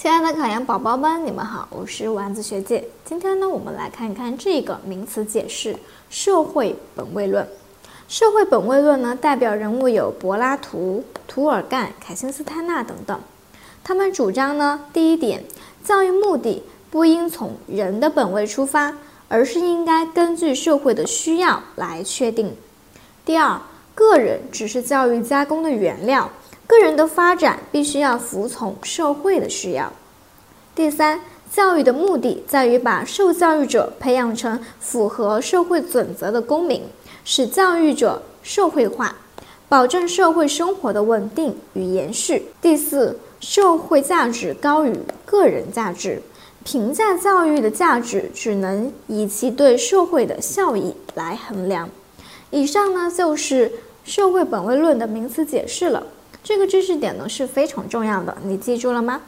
亲爱的考研宝宝们，你们好，我是丸子学姐。今天呢，我们来看一看这个名词解释——社会本位论。社会本位论呢，代表人物有柏拉图、涂尔干、凯辛斯泰纳等等。他们主张呢，第一点，教育目的不应从人的本位出发，而是应该根据社会的需要来确定。第二，个人只是教育加工的原料。个人的发展必须要服从社会的需要。第三，教育的目的在于把受教育者培养成符合社会准则的公民，使教育者社会化，保证社会生活的稳定与延续。第四，社会价值高于个人价值，评价教育的价值只能以其对社会的效益来衡量。以上呢就是社会本位论的名词解释了。这个知识点呢是非常重要的，你记住了吗？